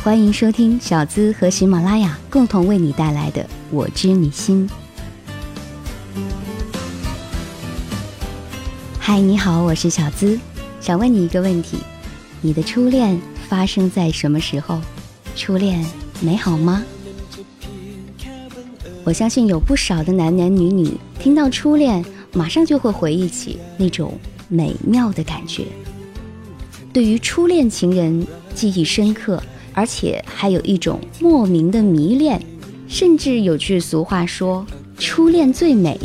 欢迎收听小资和喜马拉雅共同为你带来的《我知你心》。嗨，你好，我是小资，想问你一个问题：你的初恋发生在什么时候？初恋美好吗？我相信有不少的男男女女听到初恋，马上就会回忆起那种美妙的感觉。对于初恋情人记忆深刻，而且还有一种莫名的迷恋，甚至有句俗话说“初恋最美”。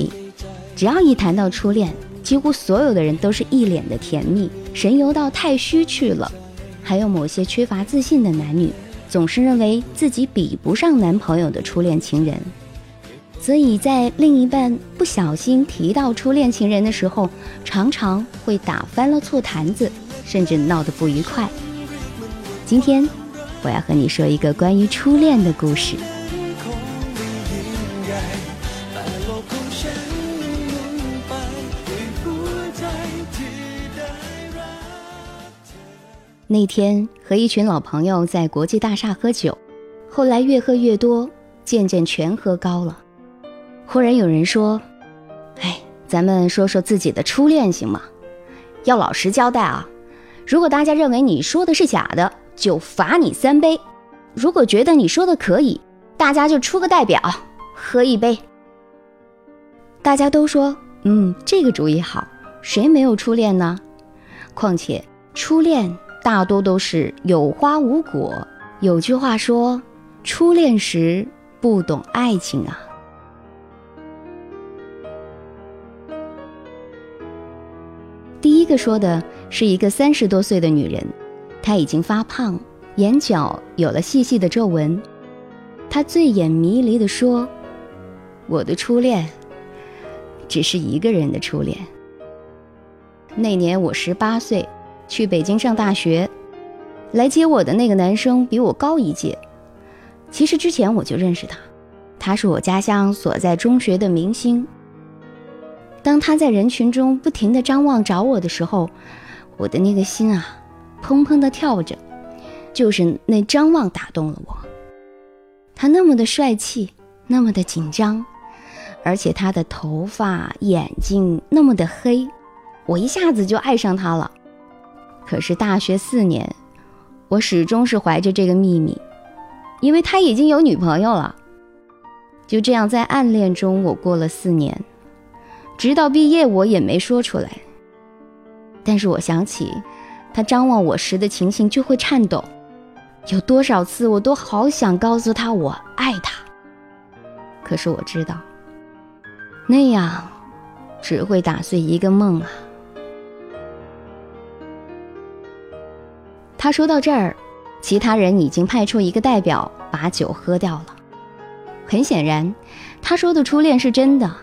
只要一谈到初恋，几乎所有的人都是一脸的甜蜜，神游到太虚去了。还有某些缺乏自信的男女。总是认为自己比不上男朋友的初恋情人，所以在另一半不小心提到初恋情人的时候，常常会打翻了醋坛子，甚至闹得不愉快。今天，我要和你说一个关于初恋的故事。那天和一群老朋友在国际大厦喝酒，后来越喝越多，渐渐全喝高了。忽然有人说：“哎，咱们说说自己的初恋行吗？要老实交代啊！如果大家认为你说的是假的，就罚你三杯；如果觉得你说的可以，大家就出个代表喝一杯。”大家都说：“嗯，这个主意好。谁没有初恋呢？况且初恋……”大多都是有花无果。有句话说：“初恋时不懂爱情啊。”第一个说的是一个三十多岁的女人，他已经发胖，眼角有了细细的皱纹。他醉眼迷离地说：“我的初恋，只是一个人的初恋。那年我十八岁。”去北京上大学，来接我的那个男生比我高一届。其实之前我就认识他，他是我家乡所在中学的明星。当他在人群中不停地张望找我的时候，我的那个心啊，砰砰地跳着。就是那张望打动了我。他那么的帅气，那么的紧张，而且他的头发、眼睛那么的黑，我一下子就爱上他了。可是大学四年，我始终是怀着这个秘密，因为他已经有女朋友了。就这样在暗恋中，我过了四年，直到毕业我也没说出来。但是我想起他张望我时的情形就会颤抖，有多少次我都好想告诉他我爱他，可是我知道，那样只会打碎一个梦啊。他说到这儿，其他人已经派出一个代表把酒喝掉了。很显然，他说的初恋是真的，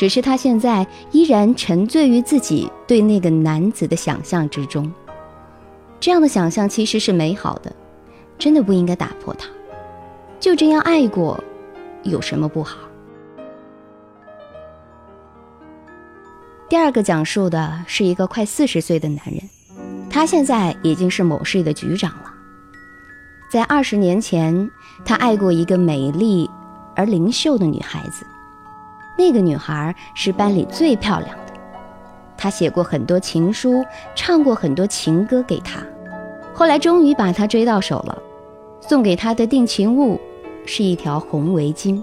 只是他现在依然沉醉于自己对那个男子的想象之中。这样的想象其实是美好的，真的不应该打破它。就这样爱过，有什么不好？第二个讲述的是一个快四十岁的男人。他现在已经是某市的局长了。在二十年前，他爱过一个美丽而灵秀的女孩子，那个女孩是班里最漂亮的。他写过很多情书，唱过很多情歌给她。后来终于把她追到手了，送给她的定情物是一条红围巾。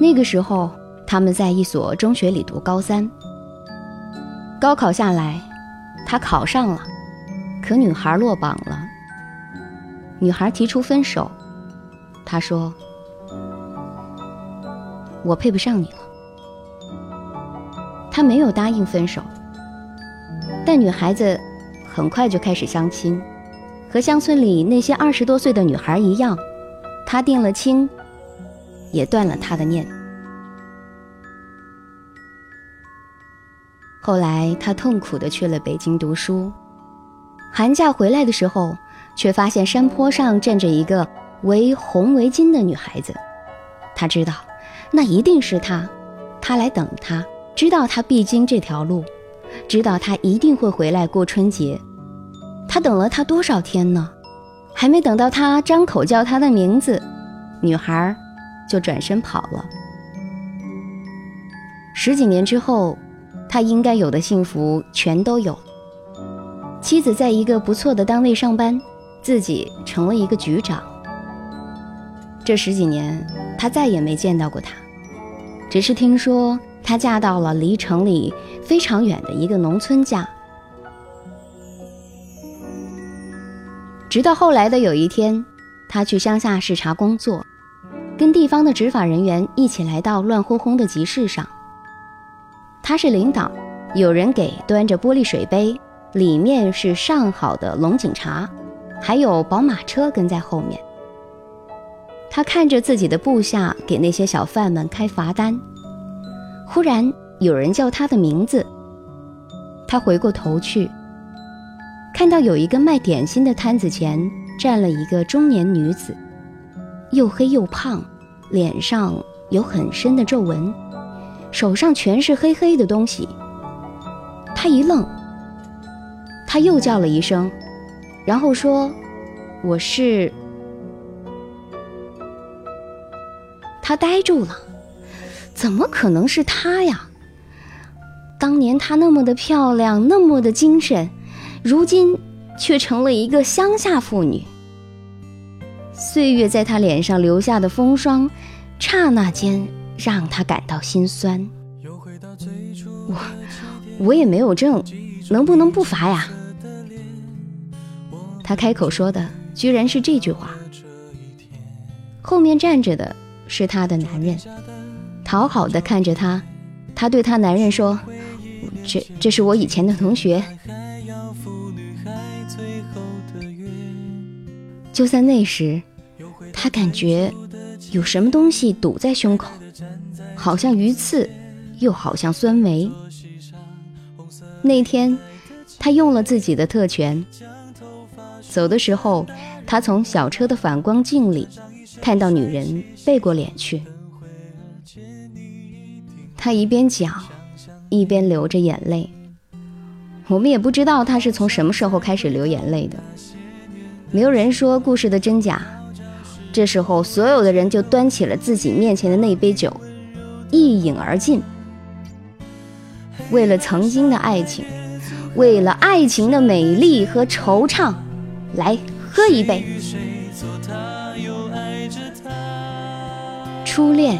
那个时候，他们在一所中学里读高三。高考下来。他考上了，可女孩落榜了。女孩提出分手，他说：“我配不上你了。”他没有答应分手，但女孩子很快就开始相亲，和乡村里那些二十多岁的女孩一样，他定了亲，也断了他的念。后来，他痛苦的去了北京读书。寒假回来的时候，却发现山坡上站着一个围红围巾的女孩子。他知道，那一定是他。他来等他，知道他必经这条路，知道他一定会回来过春节。他等了他多少天呢？还没等到他张口叫她的名字，女孩就转身跑了。十几年之后，他应该有的幸福全都有。妻子在一个不错的单位上班，自己成了一个局长。这十几年，他再也没见到过她，只是听说她嫁到了离城里非常远的一个农村家。直到后来的有一天，他去乡下视察工作，跟地方的执法人员一起来到乱哄哄的集市上。他是领导，有人给端着玻璃水杯，里面是上好的龙井茶，还有宝马车跟在后面。他看着自己的部下给那些小贩们开罚单，忽然有人叫他的名字，他回过头去。看到有一个卖点心的摊子前站了一个中年女子，又黑又胖，脸上有很深的皱纹，手上全是黑黑的东西。他一愣，他又叫了一声，然后说：“我是。”他呆住了，怎么可能是她呀？当年她那么的漂亮，那么的精神。如今却成了一个乡下妇女。岁月在她脸上留下的风霜，刹那间让她感到心酸。我我也没有证，能不能不罚呀？他开口说的居然是这句话。后面站着的是他的男人，讨好的看着他。他对他男人说：“这这是我以前的同学。”就在那时，他感觉有什么东西堵在胸口，好像鱼刺，又好像酸梅。那天，他用了自己的特权。走的时候，他从小车的反光镜里看到女人背过脸去。他一边讲，一边流着眼泪。我们也不知道他是从什么时候开始流眼泪的。没有人说故事的真假。这时候，所有的人就端起了自己面前的那杯酒，一饮而尽。为了曾经的爱情，为了爱情的美丽和惆怅，来喝一杯。初恋，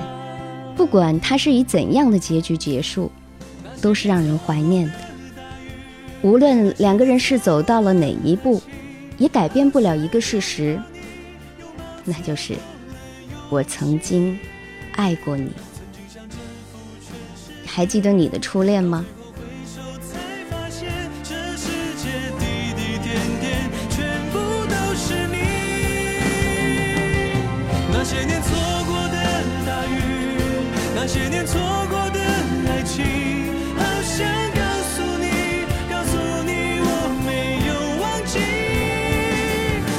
不管它是以怎样的结局结束，都是让人怀念的。无论两个人是走到了哪一步。也改变不了一个事实，那就是我曾经爱过你。还记得你的初恋吗？那些年错，那些年错过的爱情，好想告诉你，告诉你我没有忘记。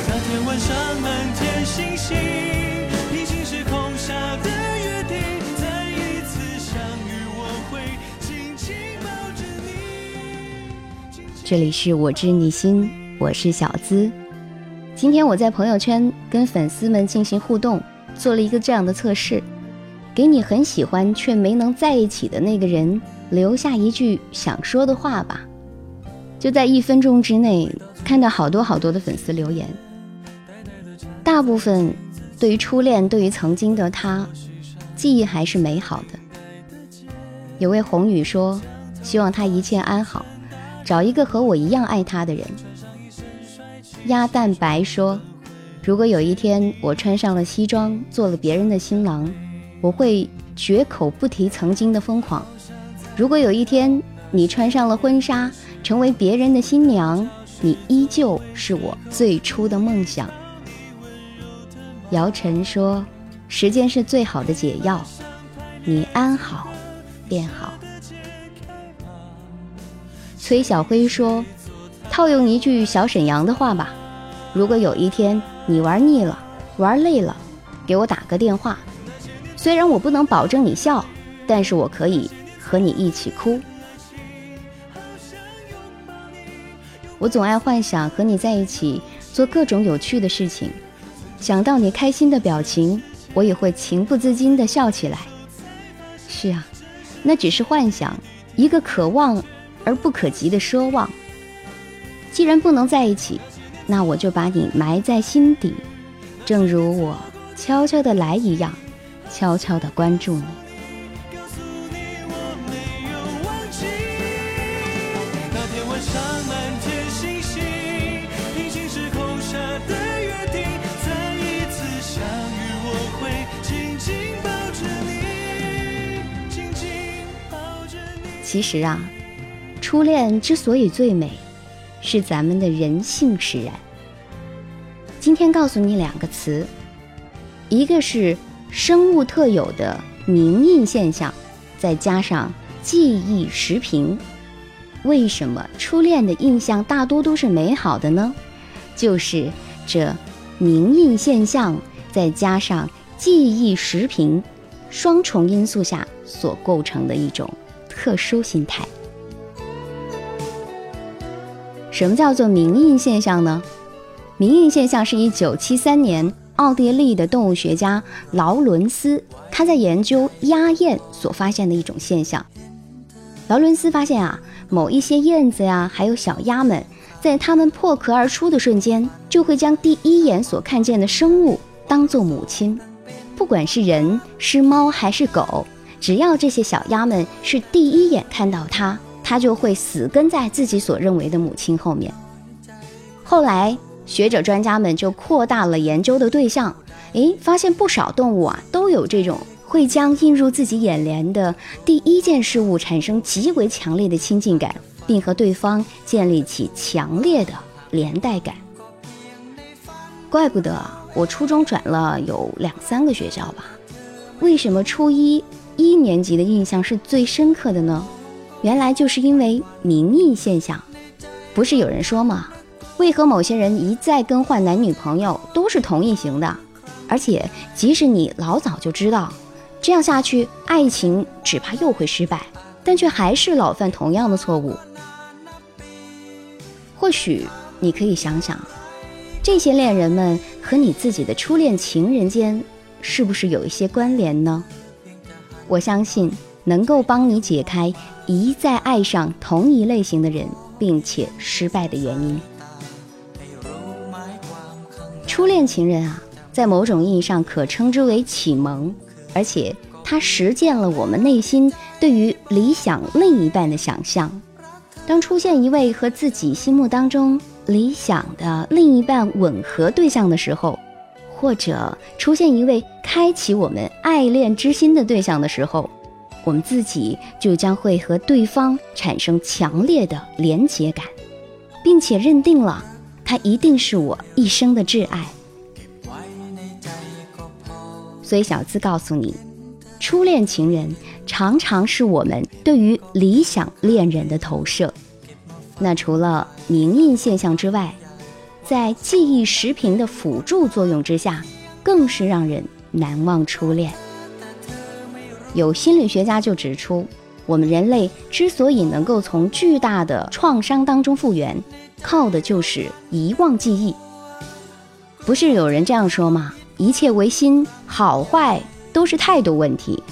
那天晚上满天星星，平行时空下的约定，再一次相遇，我会紧紧抱着你。这里是我知你心，我是小资。今天我在朋友圈跟粉丝们进行互动，做了一个这样的测试。给你很喜欢却没能在一起的那个人留下一句想说的话吧。就在一分钟之内，看到好多好多的粉丝留言，大部分对于初恋，对于曾经的他，记忆还是美好的。有位红雨说，希望他一切安好。找一个和我一样爱他的人。鸭蛋白说：“如果有一天我穿上了西装，做了别人的新郎，我会绝口不提曾经的疯狂。如果有一天你穿上了婚纱，成为别人的新娘，你依旧是我最初的梦想。”姚晨说：“时间是最好的解药，你安好，便好。”崔小辉说：“套用一句小沈阳的话吧，如果有一天你玩腻了、玩累了，给我打个电话。虽然我不能保证你笑，但是我可以和你一起哭。我总爱幻想和你在一起，做各种有趣的事情。想到你开心的表情，我也会情不自禁地笑起来。是啊，那只是幻想，一个可望而不可及的奢望。既然不能在一起，那我就把你埋在心底，正如我悄悄的来一样，悄悄的关注你。其实啊，初恋之所以最美，是咱们的人性使然。今天告诉你两个词，一个是生物特有的明印现象，再加上记忆时频。为什么初恋的印象大多都是美好的呢？就是这明印现象再加上记忆时频双重因素下所构成的一种。特殊心态。什么叫做明印现象呢？明印现象是一九七三年奥地利的动物学家劳伦斯他在研究鸭燕所发现的一种现象。劳伦斯发现啊，某一些燕子呀，还有小鸭们，在它们破壳而出的瞬间，就会将第一眼所看见的生物当做母亲，不管是人、是猫还是狗。只要这些小鸭们是第一眼看到它，它就会死跟在自己所认为的母亲后面。后来，学者专家们就扩大了研究的对象，诶，发现不少动物啊都有这种会将映入自己眼帘的第一件事物产生极为强烈的亲近感，并和对方建立起强烈的连带感。怪不得我初中转了有两三个学校吧？为什么初一？一年级的印象是最深刻的呢，原来就是因为铭印现象。不是有人说吗？为何某些人一再更换男女朋友都是同一型的？而且即使你老早就知道，这样下去爱情只怕又会失败，但却还是老犯同样的错误。或许你可以想想，这些恋人们和你自己的初恋情人间是不是有一些关联呢？我相信能够帮你解开一再爱上同一类型的人并且失败的原因。初恋情人啊，在某种意义上可称之为启蒙，而且它实践了我们内心对于理想另一半的想象。当出现一位和自己心目当中理想的另一半吻合对象的时候，或者出现一位开启我们爱恋之心的对象的时候，我们自己就将会和对方产生强烈的连结感，并且认定了他一定是我一生的挚爱。所以小资告诉你，初恋情人常常是我们对于理想恋人的投射。那除了明印现象之外，在记忆时频的辅助作用之下，更是让人难忘初恋。有心理学家就指出，我们人类之所以能够从巨大的创伤当中复原，靠的就是遗忘记忆。不是有人这样说吗？一切唯心，好坏都是态度问题。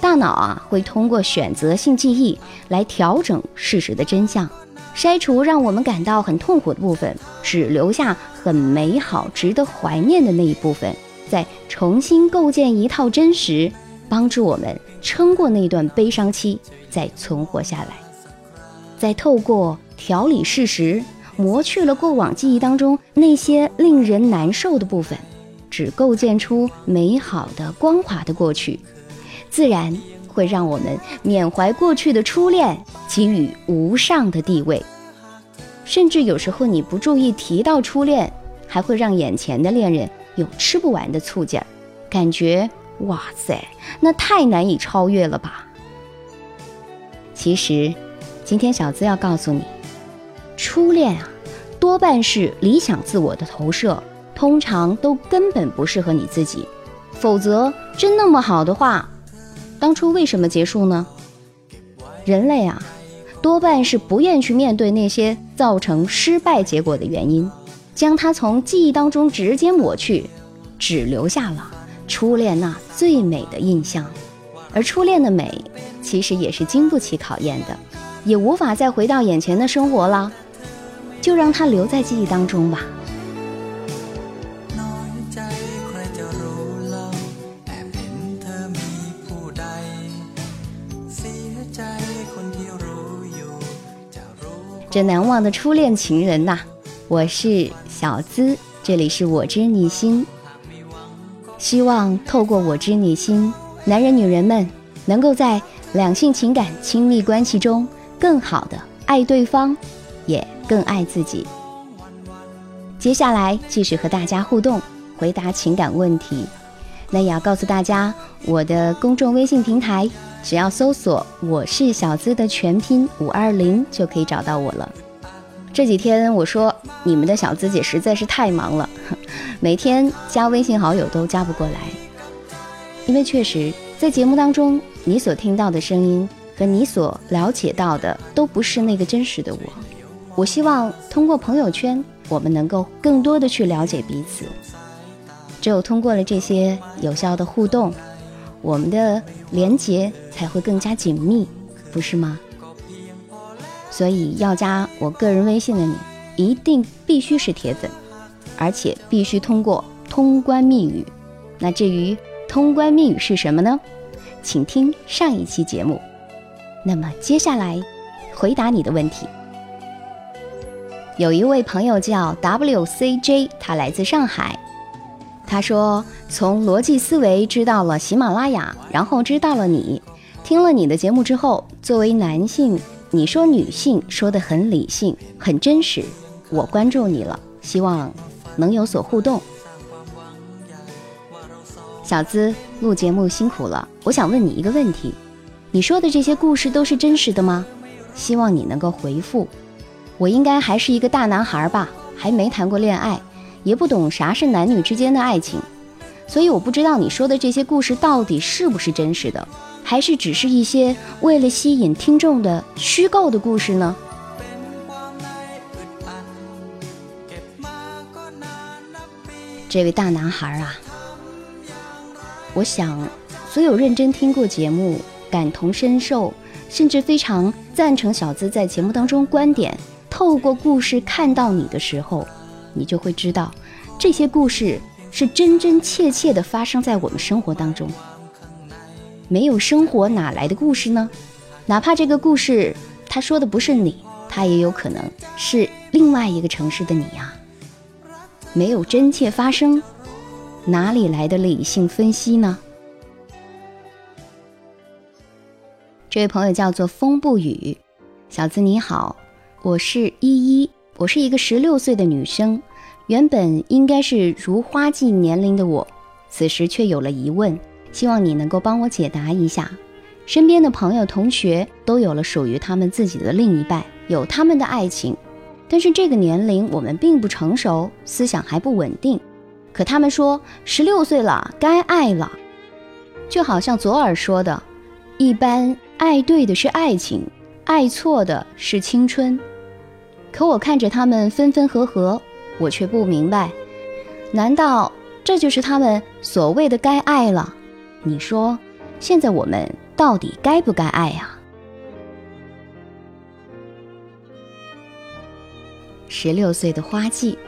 大脑啊，会通过选择性记忆来调整事实的真相。筛除让我们感到很痛苦的部分，只留下很美好、值得怀念的那一部分，再重新构建一套真实，帮助我们撑过那段悲伤期，再存活下来。再透过调理事实，磨去了过往记忆当中那些令人难受的部分，只构建出美好的、光滑的过去，自然。会让我们缅怀过去的初恋，给予无上的地位。甚至有时候你不注意提到初恋，还会让眼前的恋人有吃不完的醋劲儿，感觉哇塞，那太难以超越了吧？其实，今天小资要告诉你，初恋啊，多半是理想自我的投射，通常都根本不适合你自己。否则，真那么好的话。当初为什么结束呢？人类啊，多半是不愿去面对那些造成失败结果的原因，将它从记忆当中直接抹去，只留下了初恋那最美的印象。而初恋的美，其实也是经不起考验的，也无法再回到眼前的生活了，就让它留在记忆当中吧。这难忘的初恋情人呐，我是小资，这里是我知你心。希望透过我知你心，男人女人们能够在两性情感亲密关系中更好的爱对方，也更爱自己。接下来继续和大家互动，回答情感问题。那也要告诉大家，我的公众微信平台。只要搜索“我是小资”的全拼五二零，就可以找到我了。这几天我说你们的小资姐实在是太忙了，每天加微信好友都加不过来。因为确实，在节目当中，你所听到的声音和你所了解到的都不是那个真实的我。我希望通过朋友圈，我们能够更多的去了解彼此。只有通过了这些有效的互动。我们的连接才会更加紧密，不是吗？所以要加我个人微信的你，一定必须是铁粉，而且必须通过通关密语。那至于通关密语是什么呢？请听上一期节目。那么接下来回答你的问题。有一位朋友叫 WCJ，他来自上海。他说：“从逻辑思维知道了喜马拉雅，然后知道了你。听了你的节目之后，作为男性，你说女性说的很理性，很真实。我关注你了，希望能有所互动。小资录节目辛苦了，我想问你一个问题：你说的这些故事都是真实的吗？希望你能够回复。我应该还是一个大男孩吧，还没谈过恋爱。”也不懂啥是男女之间的爱情，所以我不知道你说的这些故事到底是不是真实的，还是只是一些为了吸引听众的虚构的故事呢？这位大男孩啊，我想所有认真听过节目、感同身受，甚至非常赞成小资在节目当中观点，透过故事看到你的时候。你就会知道，这些故事是真真切切的发生在我们生活当中。没有生活哪来的故事呢？哪怕这个故事他说的不是你，他也有可能是另外一个城市的你呀。没有真切发生，哪里来的理性分析呢？这位朋友叫做风不语，小子你好，我是依依。我是一个十六岁的女生，原本应该是如花季年龄的我，此时却有了疑问，希望你能够帮我解答一下。身边的朋友、同学都有了属于他们自己的另一半，有他们的爱情，但是这个年龄我们并不成熟，思想还不稳定。可他们说十六岁了该爱了，就好像左耳说的，一般爱对的是爱情，爱错的是青春。可我看着他们分分合合，我却不明白，难道这就是他们所谓的该爱了？你说，现在我们到底该不该爱呀？十六岁的花季，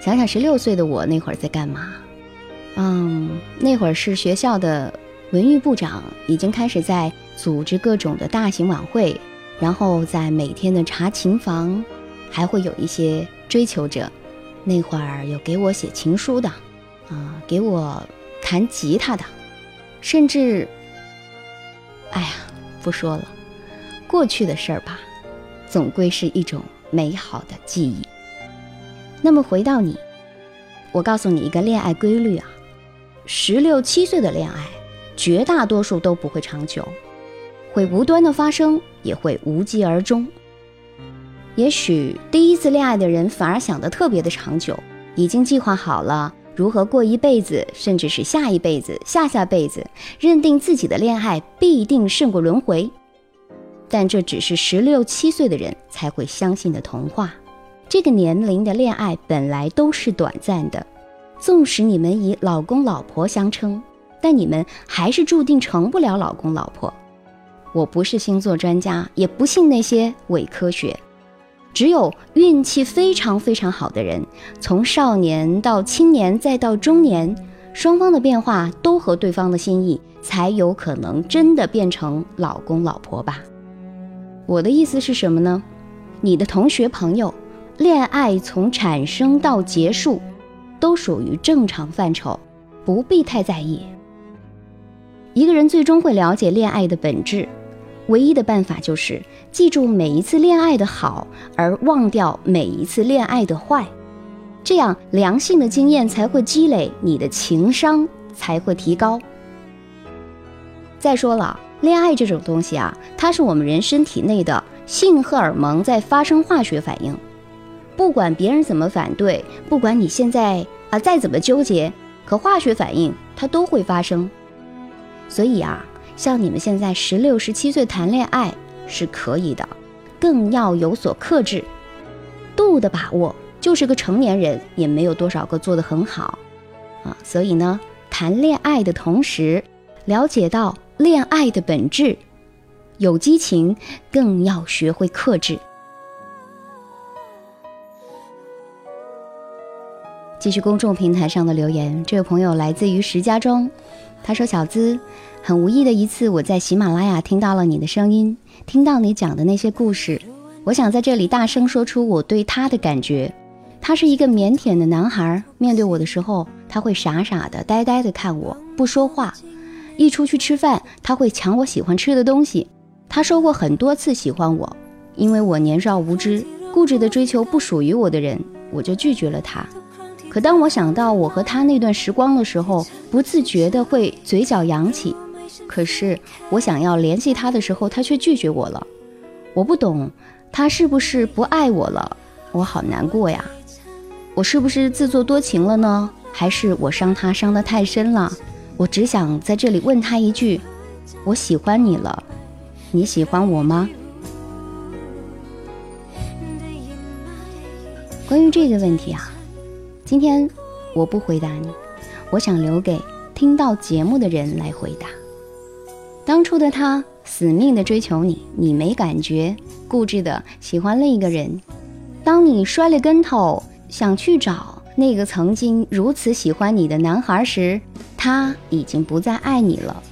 想想十六岁的我那会儿在干嘛？嗯，那会儿是学校的文娱部长，已经开始在组织各种的大型晚会，然后在每天的查琴房。还会有一些追求者，那会儿有给我写情书的，啊，给我弹吉他的，甚至，哎呀，不说了，过去的事儿吧，总归是一种美好的记忆。那么回到你，我告诉你一个恋爱规律啊，十六七岁的恋爱，绝大多数都不会长久，会无端的发生，也会无疾而终。也许第一次恋爱的人反而想得特别的长久，已经计划好了如何过一辈子，甚至是下一辈子、下下辈子，认定自己的恋爱必定胜过轮回。但这只是十六七岁的人才会相信的童话，这个年龄的恋爱本来都是短暂的，纵使你们以老公老婆相称，但你们还是注定成不了老公老婆。我不是星座专家，也不信那些伪科学。只有运气非常非常好的人，从少年到青年再到中年，双方的变化都和对方的心意，才有可能真的变成老公老婆吧。我的意思是什么呢？你的同学朋友。恋爱从产生到结束，都属于正常范畴，不必太在意。一个人最终会了解恋爱的本质，唯一的办法就是记住每一次恋爱的好，而忘掉每一次恋爱的坏。这样良性的经验才会积累，你的情商才会提高。再说了，恋爱这种东西啊，它是我们人身体内的性荷尔蒙在发生化学反应。不管别人怎么反对，不管你现在啊再怎么纠结，可化学反应它都会发生。所以啊，像你们现在十六、十七岁谈恋爱是可以的，更要有所克制，度的把握。就是个成年人，也没有多少个做得很好啊。所以呢，谈恋爱的同时，了解到恋爱的本质，有激情，更要学会克制。继续公众平台上的留言，这位朋友来自于石家庄，他说：“小资，很无意的一次，我在喜马拉雅听到了你的声音，听到你讲的那些故事，我想在这里大声说出我对他的感觉。他是一个腼腆的男孩，面对我的时候，他会傻傻的、呆呆的看我，不说话。一出去吃饭，他会抢我喜欢吃的东西。他说过很多次喜欢我，因为我年少无知，固执的追求不属于我的人，我就拒绝了他。”可当我想到我和他那段时光的时候，不自觉的会嘴角扬起。可是我想要联系他的时候，他却拒绝我了。我不懂，他是不是不爱我了？我好难过呀！我是不是自作多情了呢？还是我伤他伤得太深了？我只想在这里问他一句：我喜欢你了，你喜欢我吗？关于这个问题啊。今天我不回答你，我想留给听到节目的人来回答。当初的他死命的追求你，你没感觉，固执的喜欢另一个人。当你摔了跟头，想去找那个曾经如此喜欢你的男孩时，他已经不再爱你了。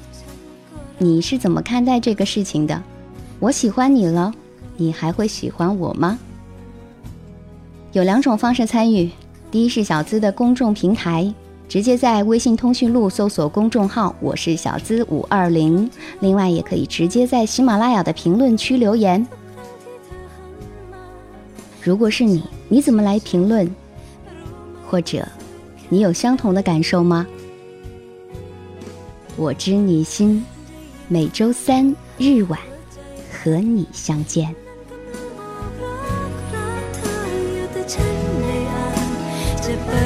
你是怎么看待这个事情的？我喜欢你了，你还会喜欢我吗？有两种方式参与。第一是小资的公众平台，直接在微信通讯录搜索公众号“我是小资五二零”。另外，也可以直接在喜马拉雅的评论区留言。如果是你，你怎么来评论？或者，你有相同的感受吗？我知你心，每周三日晚和你相见。it